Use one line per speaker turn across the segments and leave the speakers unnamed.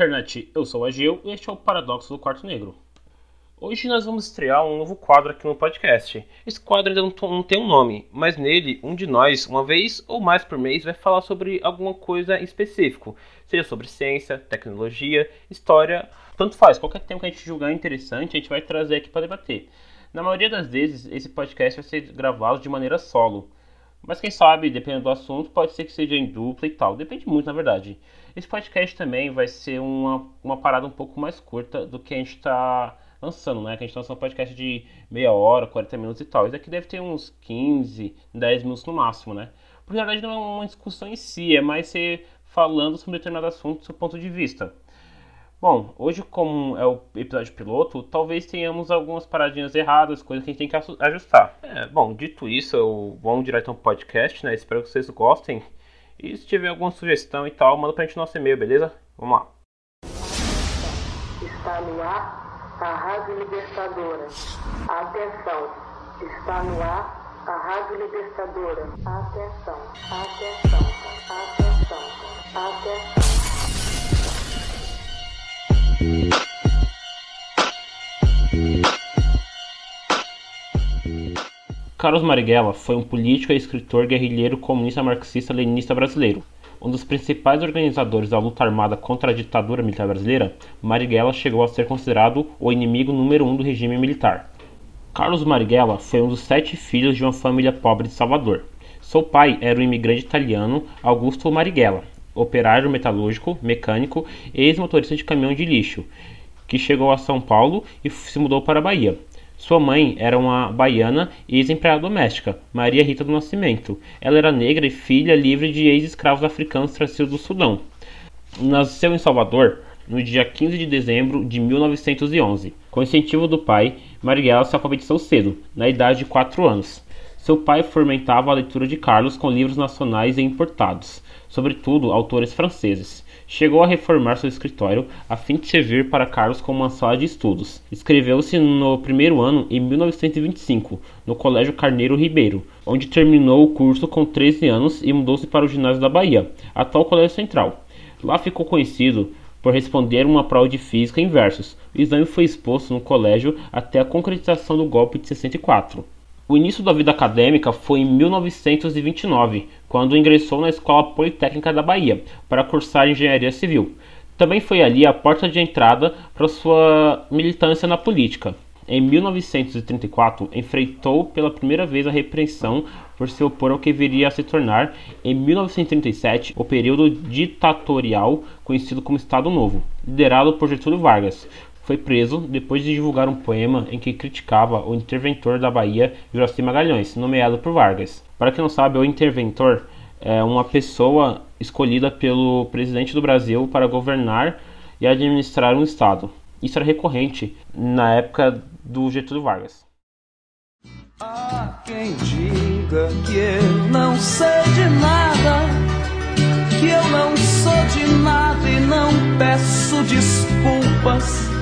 Internet! Eu sou o Agil e este é o Paradoxo do Quarto Negro. Hoje nós vamos estrear um novo quadro aqui no podcast. Esse quadro ainda não tem um nome, mas nele, um de nós, uma vez ou mais por mês, vai falar sobre alguma coisa em específico. Seja sobre ciência, tecnologia, história, tanto faz. Qualquer tema que a gente julgar interessante, a gente vai trazer aqui para debater. Na maioria das vezes, esse podcast vai ser gravado de maneira solo. Mas quem sabe, dependendo do assunto, pode ser que seja em dupla e tal. Depende muito, na verdade. Esse podcast também vai ser uma, uma parada um pouco mais curta do que a gente está lançando, né? Que a gente está lançando um podcast de meia hora, 40 minutos e tal. Esse aqui deve ter uns 15, 10 minutos no máximo, né? Porque na verdade não é uma discussão em si, é mais ser falando sobre determinado assunto do seu ponto de vista. Bom, hoje como é o episódio piloto, talvez tenhamos algumas paradinhas erradas, coisas que a gente tem que ajustar. É, bom, dito isso, eu vamos direto ao podcast, né? Espero que vocês gostem. E se tiver alguma sugestão e tal, manda pra gente no nosso e-mail, beleza? Vamos lá.
Está no ar a Rádio Libertadora. Atenção, está no ar a Rádio Libertadora. Atenção, atenção, atenção, atenção.
Carlos Marighella foi um político e escritor guerrilheiro comunista marxista-leninista brasileiro. Um dos principais organizadores da luta armada contra a ditadura militar brasileira, Marighella chegou a ser considerado o inimigo número um do regime militar. Carlos Marighella foi um dos sete filhos de uma família pobre de Salvador. Seu pai era o imigrante italiano Augusto Marighella, operário metalúrgico, mecânico e ex-motorista de caminhão de lixo, que chegou a São Paulo e se mudou para a Bahia. Sua mãe era uma baiana e ex-empregada doméstica, Maria Rita do Nascimento. Ela era negra e filha livre de ex-escravos africanos trazidos do Sudão. Nasceu em Salvador no dia 15 de dezembro de 1911. Com incentivo do pai, Marighella se alfabetizou cedo, na idade de 4 anos. Seu pai fomentava a leitura de Carlos com livros nacionais e importados, sobretudo autores franceses. Chegou a reformar seu escritório a fim de servir para Carlos como uma sala de estudos. Escreveu-se no primeiro ano em 1925, no Colégio Carneiro Ribeiro, onde terminou o curso com 13 anos e mudou-se para o ginásio da Bahia, atual Colégio Central. Lá ficou conhecido por responder uma prova de física em versos. O exame foi exposto no colégio até a concretização do golpe de 64. O início da vida acadêmica foi em 1929, quando ingressou na Escola Politécnica da Bahia para cursar engenharia civil. Também foi ali a porta de entrada para sua militância na política. Em 1934, enfrentou pela primeira vez a repressão por se opor ao que viria a se tornar, em 1937, o período ditatorial conhecido como Estado Novo, liderado por Getúlio Vargas, foi preso depois de divulgar um poema em que criticava o interventor da Bahia, Juraci Magalhães, nomeado por Vargas. Para quem não sabe, o interventor é uma pessoa escolhida pelo presidente do Brasil para governar e administrar um estado. Isso era recorrente na época do Getúlio Vargas.
Há quem diga que eu não sei de nada, que eu não sou de nada e não peço desculpas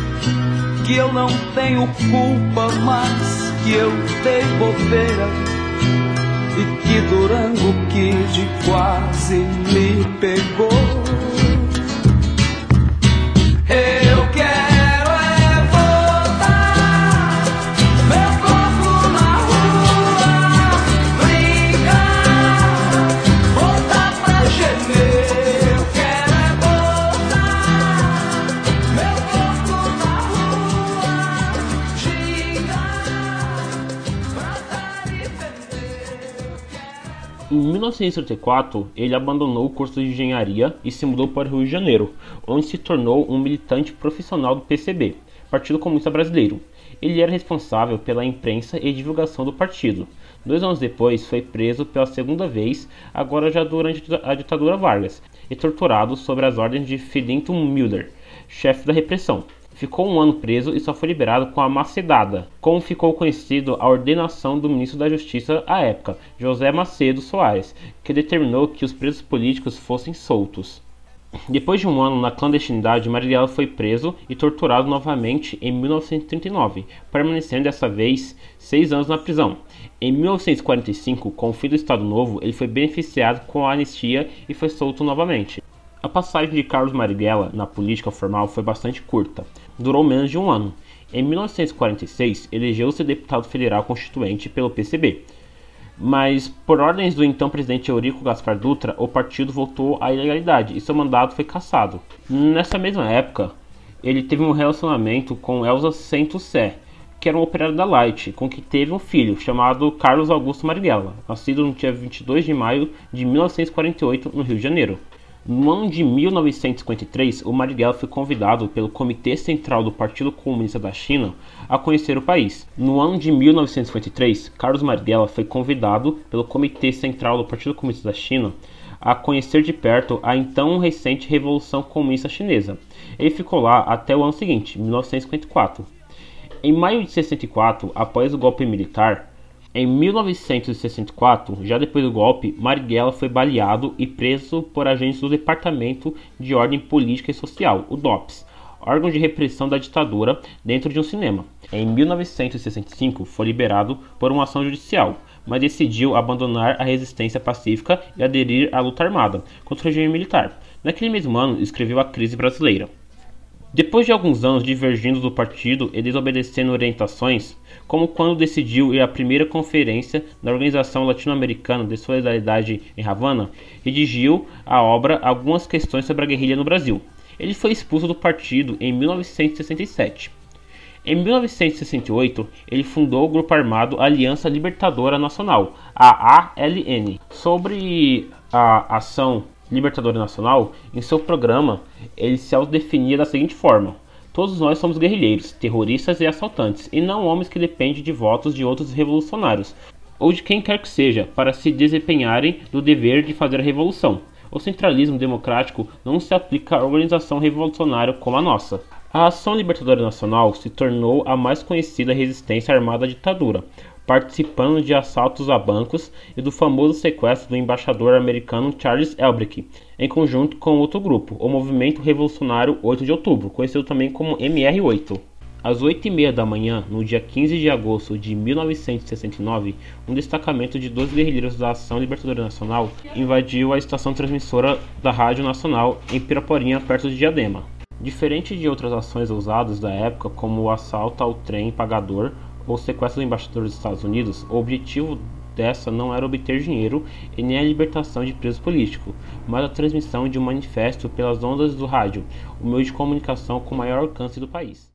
que eu não tenho culpa, mas que eu dei bobeira e que Durango Kid quase me pegou.
Em 1934, ele abandonou o curso de engenharia e se mudou para o Rio de Janeiro, onde se tornou um militante profissional do PCB, Partido Comunista Brasileiro. Ele era responsável pela imprensa e divulgação do partido. Dois anos depois, foi preso pela segunda vez, agora já durante a ditadura Vargas, e torturado sob as ordens de Filinto Müller, chefe da repressão. Ficou um ano preso e só foi liberado com a macedada, como ficou conhecido a ordenação do ministro da Justiça à época, José Macedo Soares, que determinou que os presos políticos fossem soltos. Depois de um ano na clandestinidade, Marighella foi preso e torturado novamente em 1939, permanecendo dessa vez seis anos na prisão. Em 1945, com o fim do Estado Novo, ele foi beneficiado com a anistia e foi solto novamente. A passagem de Carlos Marighella na política formal foi bastante curta, durou menos de um ano. Em 1946, elegeu-se deputado federal constituinte pelo PCB, mas por ordens do então presidente Eurico Gaspar Dutra, o partido voltou à ilegalidade e seu mandato foi cassado. Nessa mesma época, ele teve um relacionamento com Elza Santos Sé, que era um operário da Light, com que teve um filho chamado Carlos Augusto Marighella, nascido no dia 22 de maio de 1948 no Rio de Janeiro. No ano de 1953, o Marighella foi convidado pelo Comitê Central do Partido Comunista da China a conhecer o país. No ano de 1953, Carlos Marighella foi convidado pelo Comitê Central do Partido Comunista da China a conhecer de perto a então recente Revolução Comunista Chinesa. Ele ficou lá até o ano seguinte, 1954. Em maio de 64, após o golpe militar, em 1964, já depois do golpe, Marighella foi baleado e preso por agentes do Departamento de Ordem Política e Social, o DOPS, órgão de repressão da ditadura, dentro de um cinema. Em 1965, foi liberado por uma ação judicial, mas decidiu abandonar a resistência pacífica e aderir à luta armada contra o regime militar. Naquele mesmo ano, escreveu A Crise Brasileira. Depois de alguns anos divergindo do partido e desobedecendo orientações, como quando decidiu ir à primeira conferência da Organização Latino-Americana de Solidariedade em Havana, redigiu a obra Algumas Questões sobre a Guerrilha no Brasil. Ele foi expulso do partido em 1967. Em 1968, ele fundou o grupo armado Aliança Libertadora Nacional, a ALN. Sobre a ação Libertadora Nacional, em seu programa, ele se autodefinia da seguinte forma: Todos nós somos guerrilheiros, terroristas e assaltantes, e não homens que dependem de votos de outros revolucionários, ou de quem quer que seja, para se desempenharem do dever de fazer a revolução. O centralismo democrático não se aplica à organização revolucionária como a nossa. A Ação Libertadora Nacional se tornou a mais conhecida resistência armada à ditadura, participando de assaltos a bancos e do famoso sequestro do embaixador americano Charles Elbrick, em conjunto com outro grupo, o Movimento Revolucionário 8 de Outubro, conhecido também como MR8. Às 8h30 da manhã, no dia 15 de agosto de 1969, um destacamento de dois guerrilheiros da Ação Libertadora Nacional invadiu a estação transmissora da Rádio Nacional em Piraporinha, perto de Diadema. Diferente de outras ações ousadas da época, como o assalto ao trem pagador ou sequestro do embaixador dos Estados Unidos, o objetivo dessa não era obter dinheiro e nem a libertação de presos políticos, mas a transmissão de um manifesto pelas ondas do rádio, o meio de comunicação com maior alcance do país.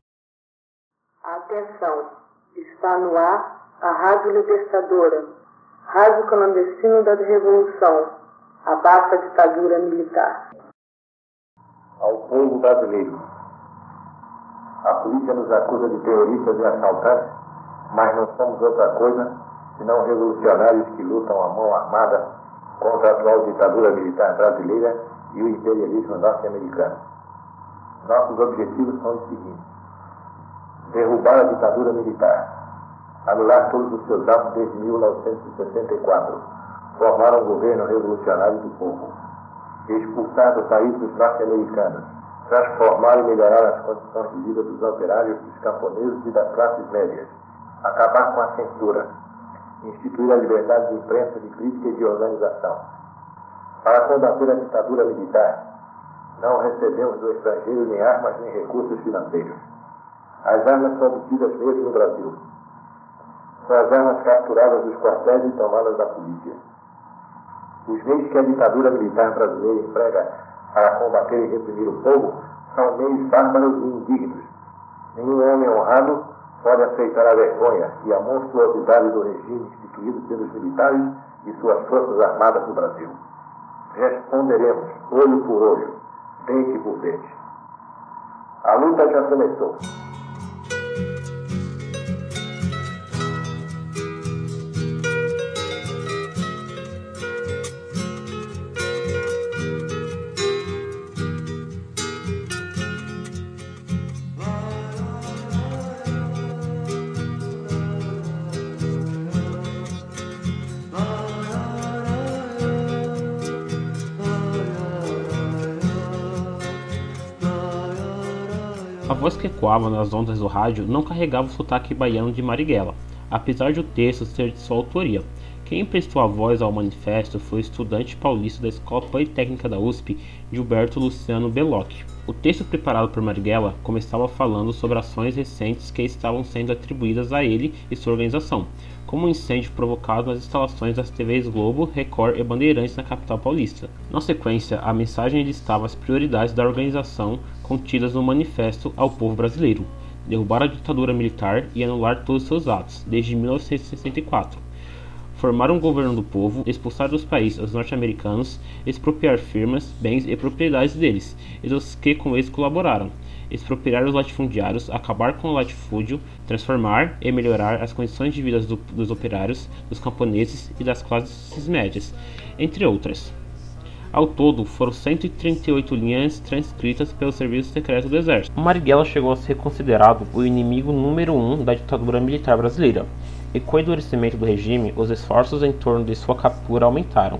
Atenção, está no ar a Rádio Libertadora, rádio clandestino da Revolução, abafa a ditadura militar.
Ao povo brasileiro, a polícia nos acusa de terroristas e assaltantes mas não somos outra coisa senão revolucionários que lutam a mão armada contra a atual ditadura militar brasileira e o imperialismo norte-americano. Nossos objetivos são os seguintes: derrubar a ditadura militar, anular todos os seus atos desde 1964, formar um governo revolucionário do povo, expulsar do país os norte-americanos, transformar e melhorar as condições de vida dos operários, dos camponeses e das classes médias acabar com a censura, instituir a liberdade de imprensa, de crítica e de organização. Para combater a ditadura militar, não recebemos do estrangeiro nem armas nem recursos financeiros. As armas são obtidas mesmo no Brasil. São as armas capturadas dos quartéis e tomadas da polícia. Os meios que a ditadura militar brasileira emprega para combater e reprimir o povo são meios bárbaros e indignos. Nenhum homem honrado pode aceitar a vergonha e a monstruosidade do regime instituído pelos militares e suas forças armadas do Brasil. Responderemos olho por olho, dente por dente. A luta já começou.
Voz que ecoava nas ondas do rádio não carregava o sotaque baiano de Marighella, apesar de o texto ser de sua autoria. Quem prestou a voz ao manifesto foi o estudante paulista da Escola Politécnica da USP, Gilberto Luciano Bellocchi. O texto preparado por Marighella começava falando sobre ações recentes que estavam sendo atribuídas a ele e sua organização, como um incêndio provocado nas instalações das TVs Globo, Record e Bandeirantes na capital paulista. Na sequência, a mensagem listava as prioridades da organização contidas no manifesto ao povo brasileiro: derrubar a ditadura militar e anular todos seus atos, desde 1964 formar um governo do povo, expulsar dos países os norte-americanos, expropriar firmas, bens e propriedades deles, e dos que com eles colaboraram, expropriar os latifundiários, acabar com o latifúndio, transformar e melhorar as condições de vida do, dos operários, dos camponeses e das classes médias, entre outras. Ao todo, foram 138 linhas transcritas pelo Serviço Secreto do Exército. Marighella chegou a ser considerado o inimigo número um da ditadura militar brasileira e com o endurecimento do regime, os esforços em torno de sua captura aumentaram.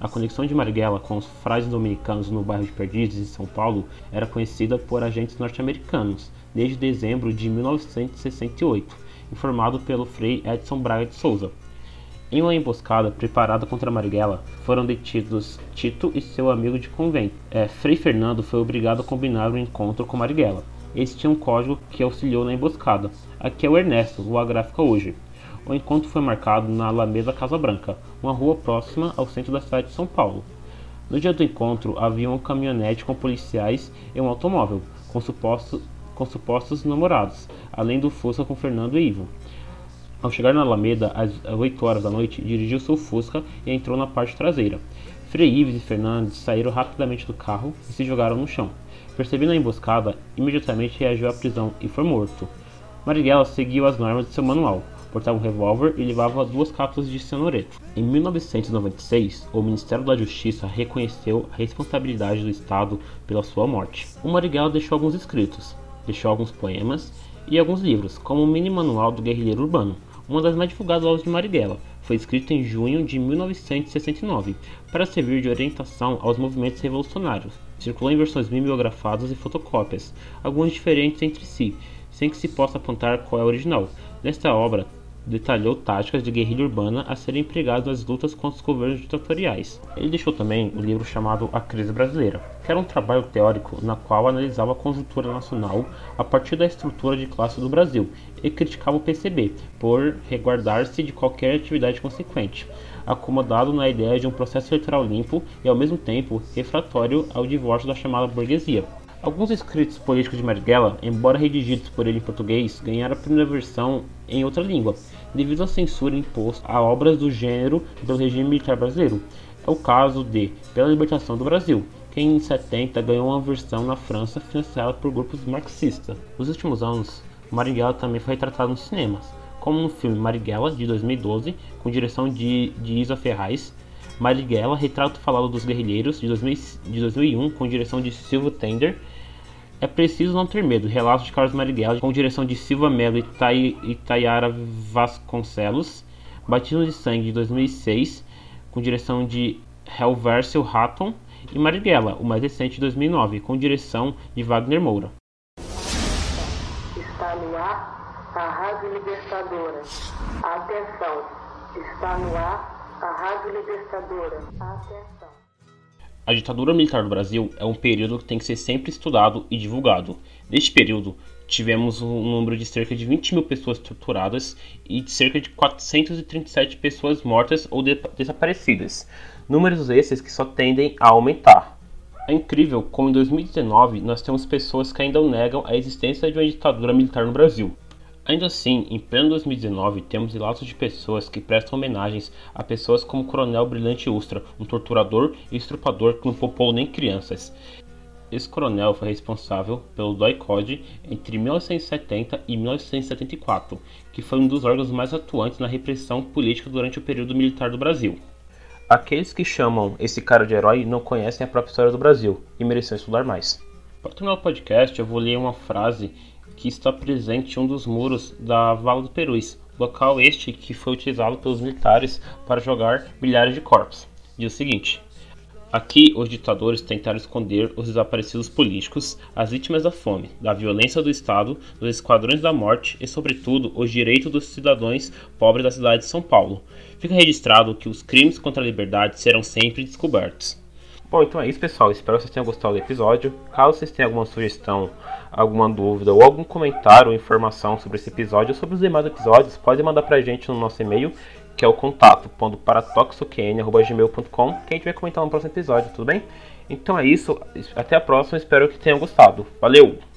A conexão de Marighella com os frades dominicanos no bairro de Perdizes, em São Paulo, era conhecida por agentes norte-americanos desde dezembro de 1968, informado pelo frei Edson Braga de Souza. Em uma emboscada preparada contra Marighella, foram detidos Tito e seu amigo de convento. É, frei Fernando foi obrigado a combinar o um encontro com Marighella, esse tinha um código que auxiliou na emboscada. Aqui é o Ernesto, o gráfica hoje. O encontro foi marcado na Alameda Casa Branca, uma rua próxima ao centro da cidade de São Paulo. No dia do encontro, havia uma caminhonete com policiais e um automóvel, com, suposto, com supostos namorados, além do Fusca com Fernando e Ivo. Ao chegar na Alameda, às 8 horas da noite, dirigiu seu Fusca e entrou na parte traseira. Frei Ives e Fernandes saíram rapidamente do carro e se jogaram no chão. Percebendo a emboscada, imediatamente reagiu à prisão e foi morto. Marighella seguiu as normas de seu manual, portava um revólver e levava duas cápsulas de cianureto. Em 1996, o Ministério da Justiça reconheceu a responsabilidade do Estado pela sua morte. O Marighella deixou alguns escritos, deixou alguns poemas e alguns livros, como o Mini Manual do Guerrilheiro Urbano, uma das mais divulgadas obras de Marighella. Foi escrito em junho de 1969 para servir de orientação aos movimentos revolucionários circulou em versões mimeografadas e fotocópias, algumas diferentes entre si, sem que se possa apontar qual é a original. Nesta obra, detalhou táticas de guerrilha urbana a serem empregadas nas lutas contra os governos ditatoriais. Ele deixou também o livro chamado A Crise Brasileira, que era um trabalho teórico na qual analisava a conjuntura nacional a partir da estrutura de classe do Brasil e criticava o PCB por reguardar-se de qualquer atividade consequente acomodado na ideia de um processo eleitoral limpo e, ao mesmo tempo, refratório ao divórcio da chamada burguesia. Alguns escritos políticos de Marighella, embora redigidos por ele em português, ganharam a primeira versão em outra língua, devido à censura imposta a obras do gênero pelo regime militar brasileiro. É o caso de Pela Libertação do Brasil, que em 70 ganhou uma versão na França financiada por grupos marxistas. Nos últimos anos, Marighella também foi retratado nos cinemas como no filme Marighella, de 2012, com direção de, de Isa Ferraz, Marighella, Retrato Falado dos Guerrilheiros, de, 2000, de 2001, com direção de Silva Tender, É Preciso Não Ter Medo, Relatos de Carlos Marighella, com direção de Silva Melo e, Tai, Tayara Vasconcelos, Batismo de Sangue, de 2006, com direção de Helversio Hatton, e Marighella, o mais recente de 2009, com direção de Wagner Moura.
Está no ar a Rádio Libertadora. Atenção, está no ar a Rádio Libertadora. Atenção.
A ditadura militar do Brasil é um período que tem que ser sempre estudado e divulgado. Neste período, tivemos um número de cerca de 20 mil pessoas torturadas e de cerca de 437 pessoas mortas ou de desaparecidas. Números esses que só tendem a aumentar. É incrível como em 2019 nós temos pessoas que ainda negam a existência de uma ditadura militar no Brasil. Ainda assim, em pleno 2019, temos relatos de pessoas que prestam homenagens a pessoas como o Coronel Brilhante Ustra, um torturador e estrupador que não poupou nem crianças. Esse coronel foi responsável pelo DOI-CODE entre 1970 e 1974, que foi um dos órgãos mais atuantes na repressão política durante o período militar do Brasil. Aqueles que chamam esse cara de herói não conhecem a própria história do Brasil e merecem estudar mais. Para terminar o podcast, eu vou ler uma frase que está presente em um dos muros da Vala do Perus, local este que foi utilizado pelos militares para jogar milhares de corpos. Diz o seguinte: Aqui, os ditadores tentaram esconder os desaparecidos políticos, as vítimas da fome, da violência do Estado, dos esquadrões da morte e, sobretudo, os direitos dos cidadãos pobres da cidade de São Paulo. Fica registrado que os crimes contra a liberdade serão sempre descobertos. Bom, então é isso, pessoal. Espero que vocês tenham gostado do episódio. Caso vocês tenham alguma sugestão, alguma dúvida ou algum comentário ou informação sobre esse episódio ou sobre os demais episódios, pode mandar pra gente no nosso e-mail que é o contato.paratoxoqn.gmail.com que a gente vai comentar no próximo episódio, tudo bem? Então é isso, até a próxima, espero que tenham gostado. Valeu!